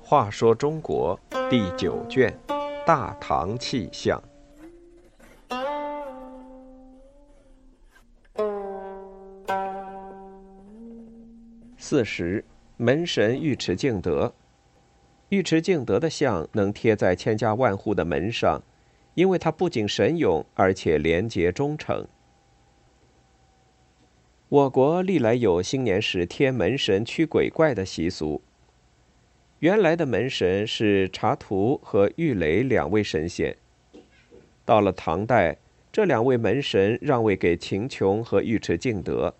话说中国第九卷《大唐气象》。四十，门神尉迟敬德。尉迟敬德的像能贴在千家万户的门上，因为他不仅神勇，而且廉洁忠诚。我国历来有新年时贴门神驱鬼怪的习俗。原来的门神是查图和玉垒两位神仙。到了唐代，这两位门神让位给秦琼和尉迟敬德。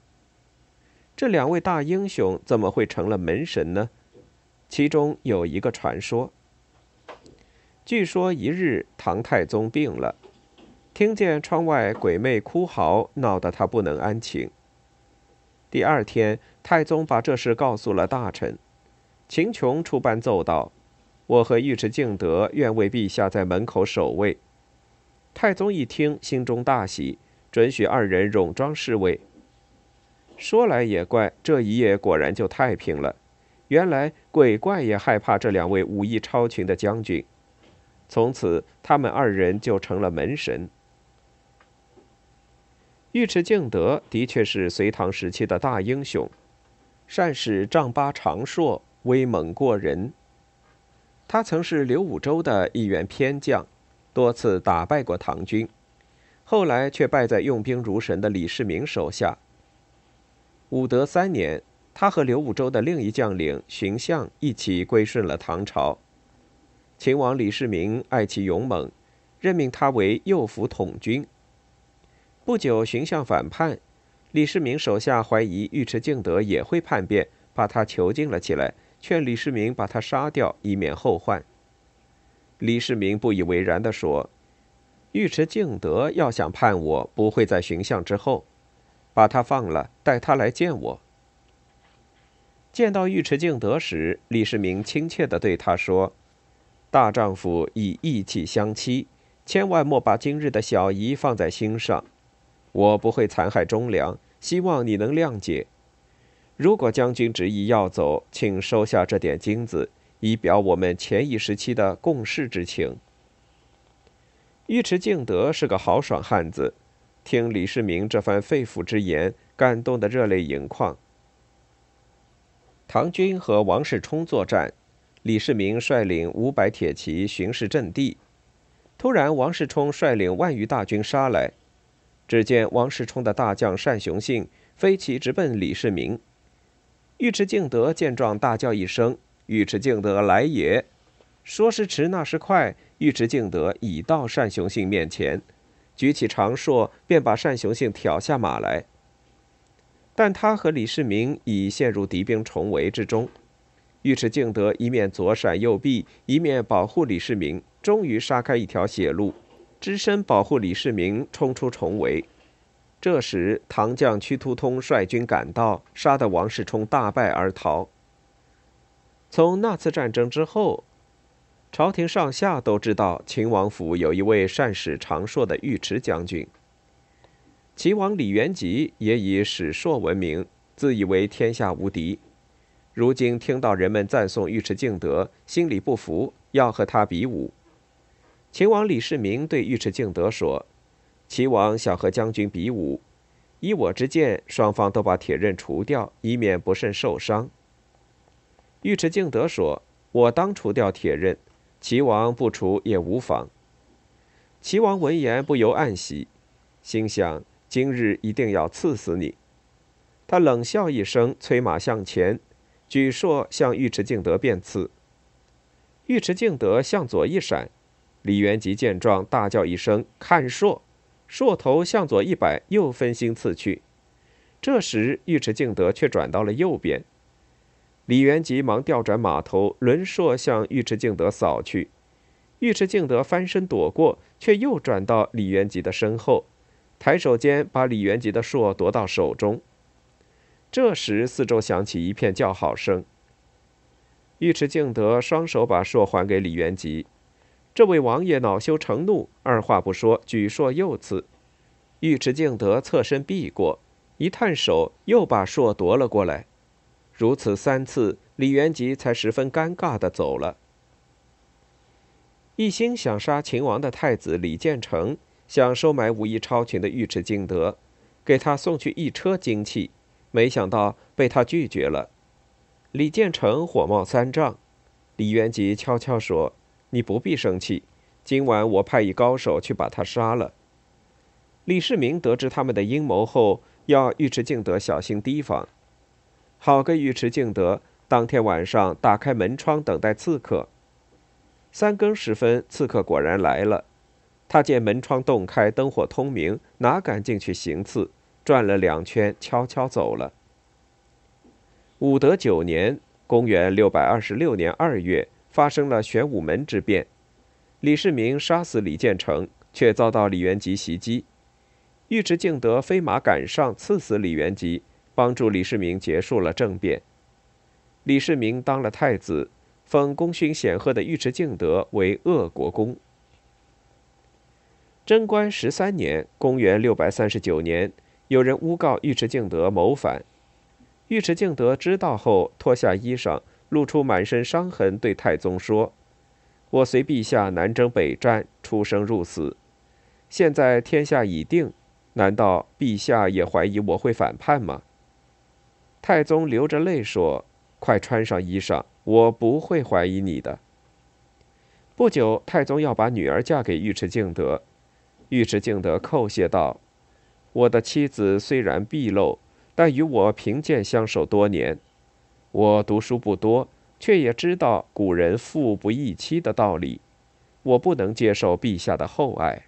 这两位大英雄怎么会成了门神呢？其中有一个传说。据说一日，唐太宗病了，听见窗外鬼魅哭嚎，闹得他不能安寝。第二天，太宗把这事告诉了大臣。秦琼出班奏道：“我和尉迟敬德愿为陛下在门口守卫。”太宗一听，心中大喜，准许二人戎装侍卫。说来也怪，这一夜果然就太平了。原来鬼怪也害怕这两位武艺超群的将军，从此他们二人就成了门神。尉迟敬德的确是隋唐时期的大英雄，善使丈八长槊。威猛过人。他曾是刘武周的一员偏将，多次打败过唐军，后来却败在用兵如神的李世民手下。武德三年，他和刘武周的另一将领荀相一起归顺了唐朝。秦王李世民爱其勇猛，任命他为右辅统军。不久，荀相反叛，李世民手下怀疑尉迟敬德也会叛变，把他囚禁了起来。劝李世民把他杀掉，以免后患。李世民不以为然地说：“尉迟敬德要想叛我，不会在寻相之后，把他放了，带他来见我。”见到尉迟敬德时，李世民亲切地对他说：“大丈夫以义气相欺，千万莫把今日的小姨放在心上。我不会残害忠良，希望你能谅解。”如果将军执意要走，请收下这点金子，以表我们前一时期的共事之情。尉迟敬德是个豪爽汉子，听李世民这番肺腑之言，感动得热泪盈眶。唐军和王世充作战，李世民率领五百铁骑巡视阵地，突然王世充率领万余大军杀来，只见王世充的大将单雄信飞骑直奔李世民。尉迟敬德见状，大叫一声：“尉迟敬德来也！”说时迟，那时快，尉迟敬德已到单雄信面前，举起长槊，便把单雄信挑下马来。但他和李世民已陷入敌兵重围之中，尉迟敬德一面左闪右避，一面保护李世民，终于杀开一条血路，只身保护李世民冲出重围。这时，唐将屈突通率军赶到，杀得王世充大败而逃。从那次战争之后，朝廷上下都知道秦王府有一位善使长槊的尉迟将军。齐王李元吉也以使槊闻名，自以为天下无敌。如今听到人们赞颂尉迟敬德，心里不服，要和他比武。秦王李世民对尉迟敬德说。齐王想和将军比武，依我之见，双方都把铁刃除掉，以免不慎受伤。尉迟敬德说：“我当除掉铁刃，齐王不除也无妨。”齐王闻言不由暗喜，心想：今日一定要刺死你。他冷笑一声，催马向前，举槊向尉迟敬德便刺。尉迟敬德向左一闪，李元吉见状，大叫一声：“看槊！”槊头向左一摆，又分心刺去。这时，尉迟敬德却转到了右边。李元吉忙调转马头，轮槊向尉迟敬德扫去。尉迟敬德翻身躲过，却又转到李元吉的身后，抬手间把李元吉的槊夺到手中。这时，四周响起一片叫好声。尉迟敬德双手把槊还给李元吉。这位王爷恼羞成怒，二话不说，举槊又刺。尉迟敬德侧身避过，一探手又把槊夺了过来。如此三次，李元吉才十分尴尬的走了。一心想杀秦王的太子李建成想收买武艺超群的尉迟敬德，给他送去一车金器，没想到被他拒绝了。李建成火冒三丈，李元吉悄悄说：“你不必生气，今晚我派一高手去把他杀了。”李世民得知他们的阴谋后，要尉迟敬德小心提防。好个尉迟敬德！当天晚上打开门窗等待刺客。三更时分，刺客果然来了。他见门窗洞开，灯火通明，哪敢进去行刺？转了两圈，悄悄走了。武德九年（公元626年二月），发生了玄武门之变。李世民杀死李建成，却遭到李元吉袭击。尉迟敬德飞马赶上，刺死李元吉。帮助李世民结束了政变。李世民当了太子，封功勋显赫的尉迟敬德为鄂国公。贞观十三年（公元639年），有人诬告尉迟敬德谋反。尉迟敬德知道后，脱下衣裳，露出满身伤痕，对太宗说：“我随陛下南征北战，出生入死。现在天下已定，难道陛下也怀疑我会反叛吗？”太宗流着泪说：“快穿上衣裳，我不会怀疑你的。”不久，太宗要把女儿嫁给尉迟敬德，尉迟敬德叩谢道：“我的妻子虽然鄙陋，但与我贫贱相守多年。我读书不多，却也知道古人富不易妻的道理。我不能接受陛下的厚爱。”